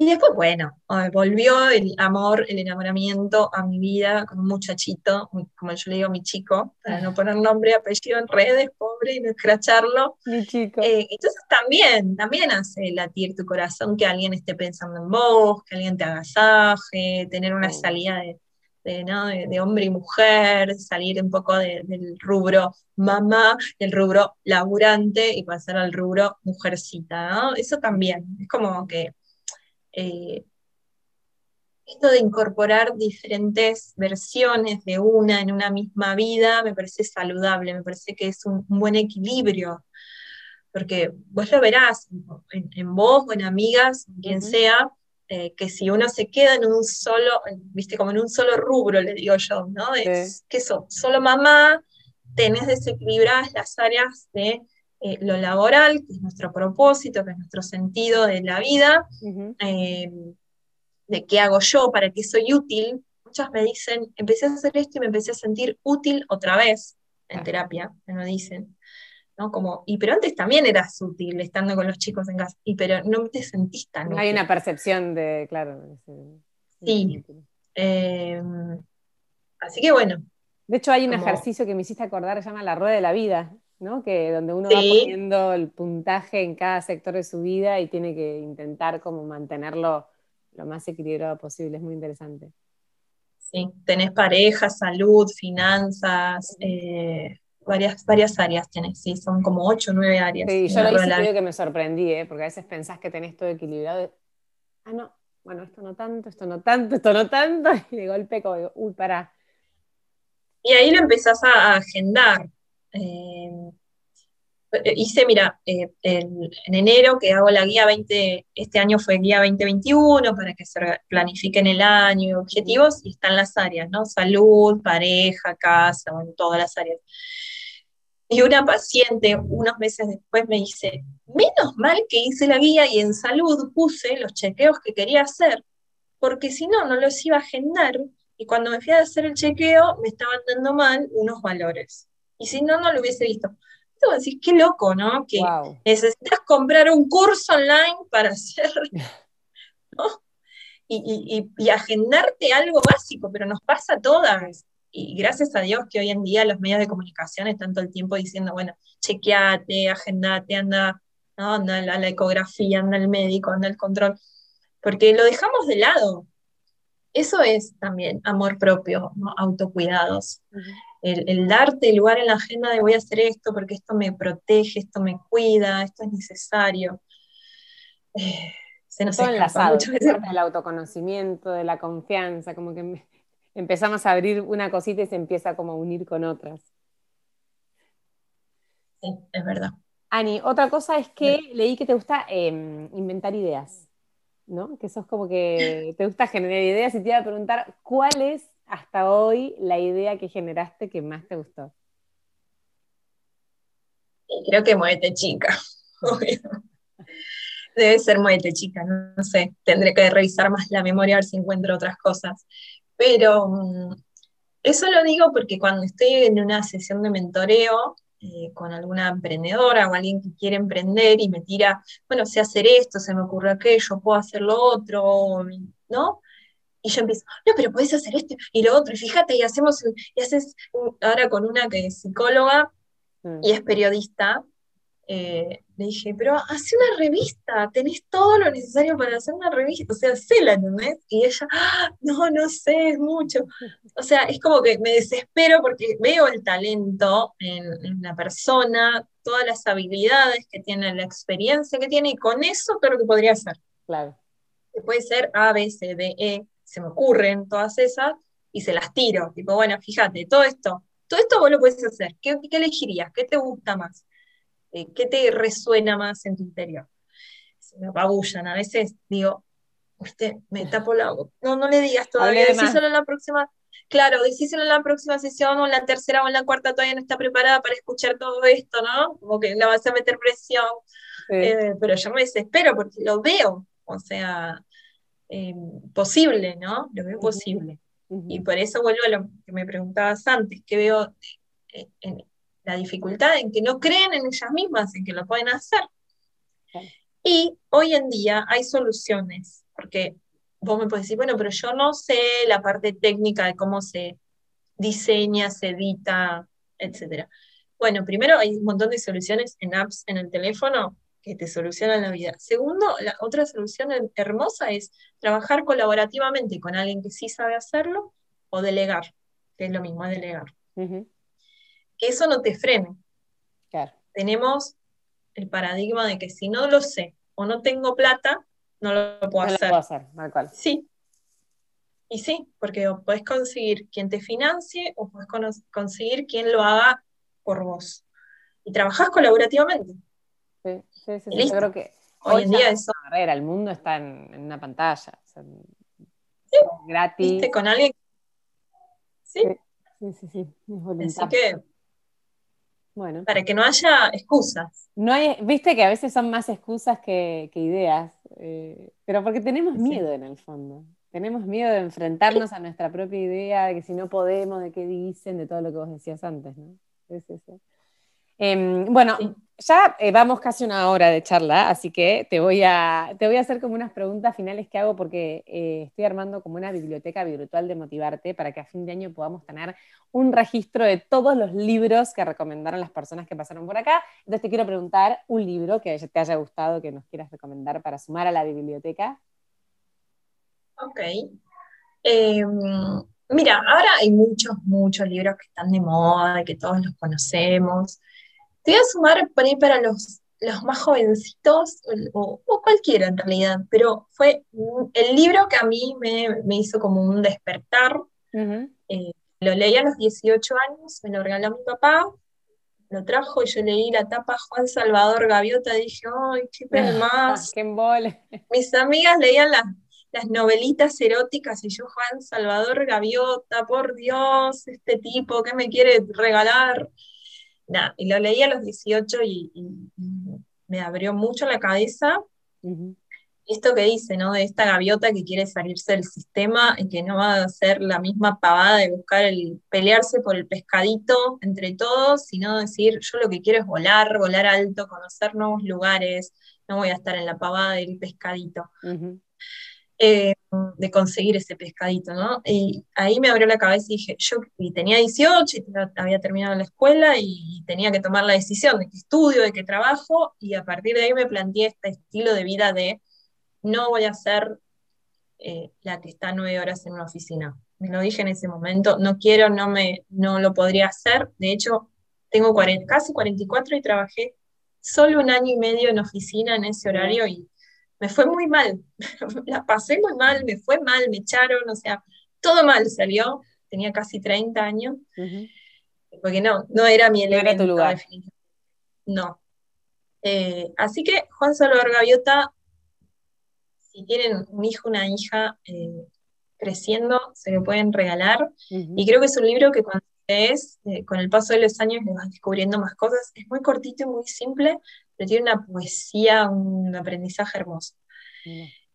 y después, bueno, volvió el amor, el enamoramiento a mi vida con un muchachito, como yo le digo, mi chico, para no poner nombre, apellido en redes, pobre, y no escracharlo. Mi chico. Eh, entonces también, también hace latir tu corazón que alguien esté pensando en vos, que alguien te agasaje, tener una salida de, de, hombre y mujer, salir un poco del rubro mamá, del rubro laburante y pasar al rubro mujercita, Eso también, es como que eh, esto de incorporar diferentes versiones de una en una misma vida me parece saludable, me parece que es un, buen equilibrio, porque vos lo verás en, vos o en amigas, quien sea, eh, que si uno se queda en un solo, viste, como en un solo rubro, le digo yo, ¿no? Es que solo mamá, tenés desequilibradas las áreas de eh, lo laboral, que es nuestro propósito, que es nuestro sentido de la vida, eh, de qué hago yo, para qué soy útil. Muchas me dicen, empecé a hacer esto y me empecé a sentir útil otra vez en terapia, me lo dicen. Como, y pero antes también eras útil estando con los chicos en casa, y pero no te sentís tan Hay una percepción de, claro. sí. Em, así que bueno. De hecho, hay un ejercicio que me hiciste acordar, se llama la rueda de la vida, ¿no? Que donde uno va poniendo el puntaje en cada sector de su vida y tiene que intentar como mantenerlo lo más equilibrado posible. Es muy interesante. Sí, tenés pareja, salud, finanzas, eh, varias, varias áreas tenés, sí, son como ocho o nueve áreas. Sí, yo lo hice que me sorprendí, ¿eh? porque a veces pensás que tenés todo equilibrado. Ah, no, bueno, esto no tanto, esto no tanto, esto no tanto, y de golpe como, uy, para. Y ahí lo empezás a, agendar. Eh, hice, mira, eh, en enero que hago la guía 20, este año fue guía 2021 para que se planifiquen el año y objetivos, y están las áreas, ¿no? Salud, pareja, casa, bueno, todas las áreas. Y una paciente unos meses después me dice, menos mal que hice la guía y en salud puse los chequeos que quería hacer, porque si no, no los iba a agendar y cuando me fui a hacer el chequeo me estaban dando mal unos valores. Y si no, no lo hubiese visto. Entonces, qué loco, ¿no? Que necesitas comprar un curso online para hacer, ¿no? Y, y, y, agendarte algo básico, pero nos pasa a todas y gracias a Dios que hoy en día los medios de comunicación están todo el tiempo diciendo, bueno, chequeate, agendate, anda, ¿no? anda la, la, ecografía, anda el médico, anda el control, porque lo dejamos de lado. Eso es también amor propio, ¿no? autocuidados. el, el, darte lugar en la agenda de voy a hacer esto porque esto me protege, esto me cuida, esto es necesario. Eh, se nos escapa mucho del autoconocimiento, de la confianza, como que me, empezamos a abrir una cosita y se empieza como a unir con otras. Sí, es verdad. Ani, otra cosa es que leí que te gusta em, inventar ideas, ¿no? Que sos como que te gusta generar ideas y te iba a preguntar, ¿cuál es hasta hoy la idea que generaste que más te gustó? Creo que Muévete Chica, Debe ser Muévete Chica, no sé, tendré que revisar más la memoria a ver si encuentro otras cosas. Pero mm, eso lo digo porque cuando estoy en una sesión de mentoreo eh, con alguna emprendedora o alguien que quiere emprender y me tira, bueno, sé hacer esto, se me ocurre aquello, puedo hacer lo otro, ¿no? Y yo empiezo, no, pero puedes hacer esto y lo otro, y fíjate, y hacemos, y haces, ahora con una que es psicóloga mm. y es periodista, eh, le dije, pero hace una revista, tenés todo lo necesario para hacer una revista, o sea, sé la, ¿entendés? Y ella, ah, no, no sé, es mucho. O sea, es como que me desespero porque veo el talento en, en la persona, todas las habilidades que tiene, la experiencia que tiene, y con eso creo que podría ser. Claro. Puede ser A, B, C, D, E, se me ocurren todas esas, y se las tiro. Tipo, bueno, fíjate, todo esto, todo esto vos lo puedes hacer. ¿Qué, qué elegirías? ¿Qué te gusta más? Eh, ¿Qué te resuena más en tu interior? Se me apabullan, a veces digo, usted me tapo la boca. No, no le digas todavía, decíselo en la próxima. Claro, decíselo en la próxima sesión o en la tercera o en la cuarta todavía no está preparada para escuchar todo esto, ¿no? Como que la vas a meter presión. Eh, pero yo me desespero porque lo veo, o sea, eh, posible, ¿no? Lo veo posible. Y por eso vuelvo a lo que me preguntabas antes, que veo en, la dificultad en que no creen en ellas mismas, en que lo pueden hacer. Y hoy en día hay soluciones, porque vos me podés decir, bueno, pero yo no sé la parte técnica de cómo se diseña, se edita, etc. Bueno, primero hay un montón de soluciones en apps en el teléfono que te solucionan la vida. Segundo, la otra solución hermosa es trabajar colaborativamente con alguien que sí sabe hacerlo o delegar, que es lo mismo, delegar que eso no te frene. Tenemos el paradigma de que si no lo sé o no tengo plata, no lo puedo no hacer. Lo puedo hacer, cual. Sí. Y sí, porque o puedes conseguir quien te financie o puedes conseguir quien lo haga por vos. Y trabajás colaborativamente. Sí, sí, sí. Yo creo que hoy, en día eso. Carrera, el mundo está en, una pantalla. sí. Gratis. Con alguien. Sí. Sí, sí, sí. Así que bueno. Para que no haya excusas. No hay, viste que a veces son más excusas que, ideas, eh, pero porque tenemos miedo en el fondo. Tenemos miedo de enfrentarnos a nuestra propia idea, de que si no podemos, de qué dicen, de todo lo que vos decías antes, ¿no? Es eso. Em, bueno, ya eh, vamos casi una hora de charla, así que te voy a, te voy a hacer como unas preguntas finales que hago porque eh, estoy armando como una biblioteca virtual de motivarte para que a fin de año podamos tener un registro de todos los libros que recomendaron las personas que pasaron por acá. Entonces te quiero preguntar un libro que te haya gustado, que nos quieras recomendar para sumar a la biblioteca. Ok. Em, Mira, ahora hay muchos, muchos libros que están de moda, que todos los conocemos. Te voy a sumar por ahí para los, los más jovencitos, o, cualquiera en realidad, pero fue el libro que a mí me, hizo como un despertar. Eh, lo leí a los 18 años, me lo regaló mi papá, lo trajo y yo leí la tapa Juan Salvador Gaviota, dije, ¡ay, qué más! ¡Qué embole! Mis amigas leían las, las novelitas eróticas y yo, Juan Salvador Gaviota, por Dios, este tipo, ¿qué me quiere regalar? Nada, y lo leí a los 18 y, me abrió mucho la cabeza. Esto que dice, ¿no? De esta gaviota que quiere salirse del sistema y que no va a ser la misma pavada de buscar el pelearse por el pescadito entre todos, sino decir, yo lo que quiero es volar, volar alto, conocer nuevos lugares, no voy a estar en la pavada del pescadito. Eh, de conseguir ese pescadito, ¿no? Y ahí me abrió la cabeza y dije, yo y tenía 18 y había terminado la escuela y tenía que tomar la decisión de que estudio, de que trabajo, y a partir de ahí me planteé este estilo de vida de no voy a ser eh, la que está nueve horas en una oficina. Me lo dije en ese momento, no quiero, no, me, no lo podría hacer. De hecho, tengo casi 44 y trabajé solo un año y medio en oficina en ese horario y me fue muy mal, la pasé muy mal, me fue mal, me echaron, o sea, todo mal salió, tenía casi 30 años, porque no, no era mi elemento. No era tu lugar. No. Eh, así que Juan Salvador Gaviota, si tienen un hijo, una hija eh, creciendo, se lo pueden regalar. Y creo que es un libro que cuando es, eh, con el paso de los años vas descubriendo más cosas. Es muy cortito y muy simple, pero tiene una poesía, un aprendizaje hermoso.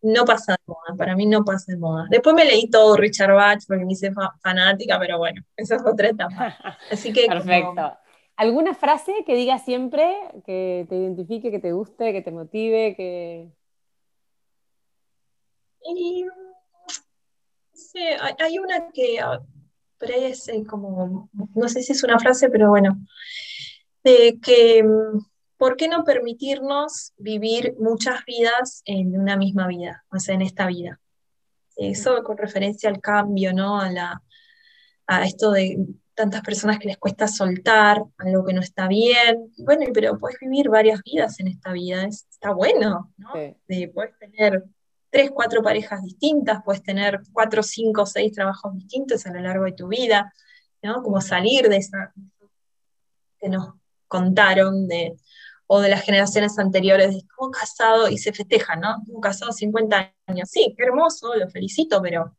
No pasa de moda, para mí no pasa de moda. Después me leí todo Richard Bach porque me hice fanática, pero bueno, esa es otra etapa. Así que Perfecto. ¿Alguna frase que digas siempre, que te identifique, que te guste, que te motive, que... hay una que pero es eh, como, no sé si es una frase, pero bueno, de que ¿por qué no permitirnos vivir muchas vidas en una misma vida, o sea, en esta vida? Eso con referencia al cambio, ¿no? A, la, a esto de tantas personas que les cuesta soltar algo que no está bien. Bueno, pero puedes vivir varias vidas en esta vida, está bueno, ¿no? De, puedes tener tres, cuatro parejas distintas, puedes tener cuatro, cinco, seis trabajos distintos a lo largo de tu vida, ¿no? Como salir de esa que nos contaron de, o de las generaciones anteriores, cómo casado y se festeja, ¿no? Como casado 50 años. Sí, qué hermoso, lo felicito, pero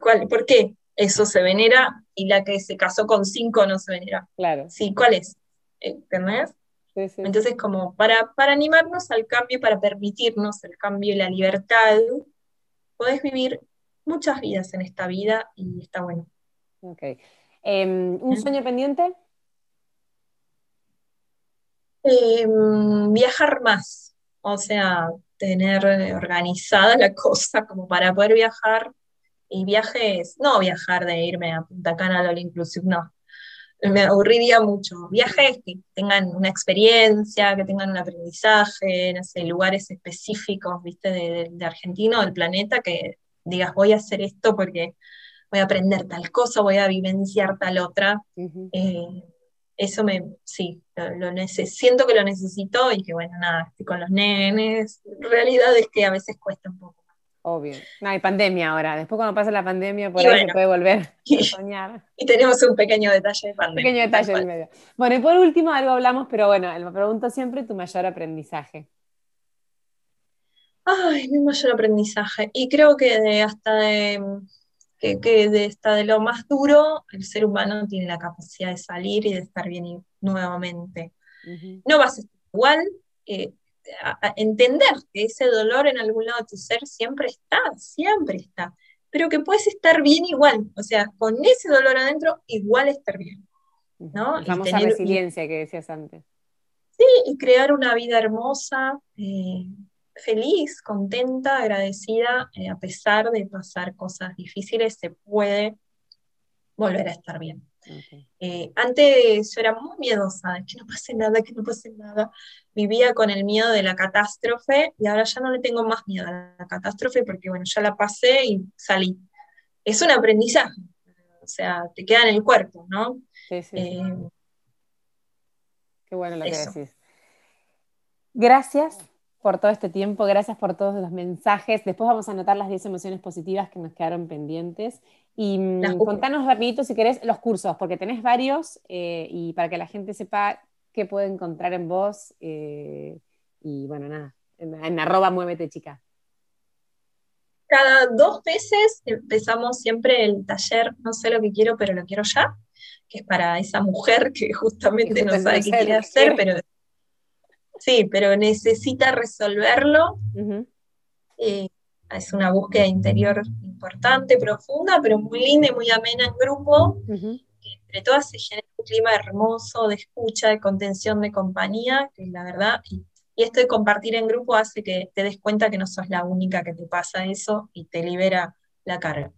¿cuál, ¿por qué eso se venera y la que se casó con cinco no se venera? Claro. Sí, ¿cuál es? ¿Entendés? Entonces, como para, para animarnos al cambio, para permitirnos el cambio y la libertad, podés vivir muchas vidas en esta vida y está bueno. Ok. Em, ¿Un sueño pendiente? Em, viajar más, o sea, tener organizada la cosa como para poder viajar. Y viajes, no viajar de irme a Punta Cana al All Inclusive, no, me aburriría mucho. Viajes que tengan una experiencia, que tengan un aprendizaje, no sé, lugares específicos, viste, de, de, Argentina o del planeta, que digas, voy a hacer esto porque voy a aprender tal cosa, voy a vivenciar tal otra. Eh, eso me, sí, lo, siento que lo necesito y que bueno, nada, estoy con los nenes. Realidad es que a veces cuesta un poco. Obvio. No, hay pandemia ahora. Después cuando pase la pandemia, por ahí se puede volver a soñar. Y tenemos un pequeño detalle de pandemia. Pequeño detalle en medio. Bueno, y por último, algo hablamos, pero bueno, me pregunto siempre tu mayor aprendizaje. Ay, mi mayor aprendizaje. Y creo que de hasta de, que, de, hasta de lo más duro, el ser humano tiene la capacidad de salir y de estar bien nuevamente. No vas a estar igual, eh, entender que ese dolor en algún lado de tu ser siempre está, siempre está, pero que puedes estar bien igual, o sea, con ese dolor adentro, igual estar bien. ¿no? La famosa resiliencia que decías antes. Sí, y crear una vida hermosa, eh, feliz, contenta, agradecida, eh, a pesar de pasar cosas difíciles, se puede volver a estar bien. Eh, antes yo era muy miedosa, que no pase nada, que no pase nada. Vivía con el miedo de la catástrofe y ahora ya no le tengo más miedo a la catástrofe porque, bueno, ya la pasé y salí. es un aprendizaje, o sea, te queda en el cuerpo, ¿no? Sí, sí. Eh, Qué bueno lo que decís. Gracias por todo este tiempo, gracias por todos los mensajes. Después vamos a anotar las 10 emociones positivas que nos quedaron pendientes. Y mm, contanos rapidito si querés los cursos, porque tenés varios eh, y para que la gente sepa qué puede encontrar en vos. Eh, y bueno, nada, en, arroba muévete chica. Cada dos meses empezamos siempre el taller No sé lo que quiero, pero lo quiero ya, que es para esa mujer que justamente no sabe qué quiere hacer, pero sí, pero necesita resolverlo. Eh, es una búsqueda interior importante, profunda, pero muy linda y muy amena en grupo. entre todas se genera un clima hermoso de escucha, de contención, de compañía, que la verdad, y, esto de compartir en grupo hace que te des cuenta que no sos la única que te pasa eso y te libera la carga.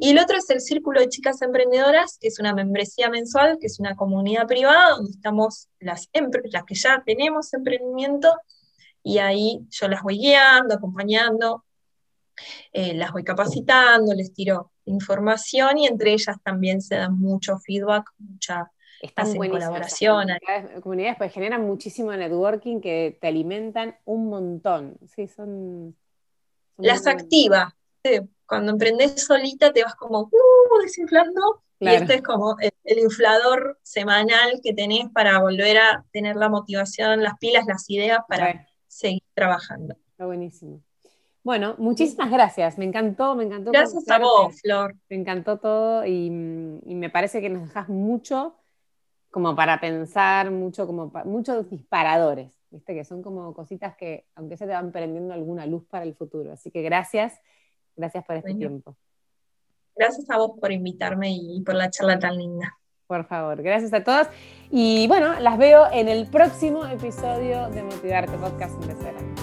Y el otro es el Círculo de Chicas Emprendedoras, que es una membresía mensual, que es una comunidad privada donde estamos las, las que ya tenemos emprendimiento y ahí yo las voy guiando, acompañando, eh, las voy capacitando, les tiro información y entre ellas también se dan mucho feedback, mucha colaboración. Comunidades, comunidades pues generan muchísimo networking que te alimentan un montón. Sí, son, las activa cuando emprendes solita te vas como uh, desinflando y este es como el, inflador semanal que tenés para volver a tener la motivación, las pilas, las ideas para seguir trabajando. Está buenísimo. Bueno, muchísimas gracias. Me encantó, me encantó. Gracias a vos, Flor. Me encantó todo y, y, me parece que nos dejas mucho como para pensar, mucho como muchos disparadores, ¿viste? Que son como cositas que, aunque se te van prendiendo alguna luz para el futuro. Así que gracias Gracias por este tiempo. Gracias a vos por invitarme y por la charla tan linda. Por favor, gracias a todos. Y bueno, las veo en el próximo episodio de Motivarte Podcast en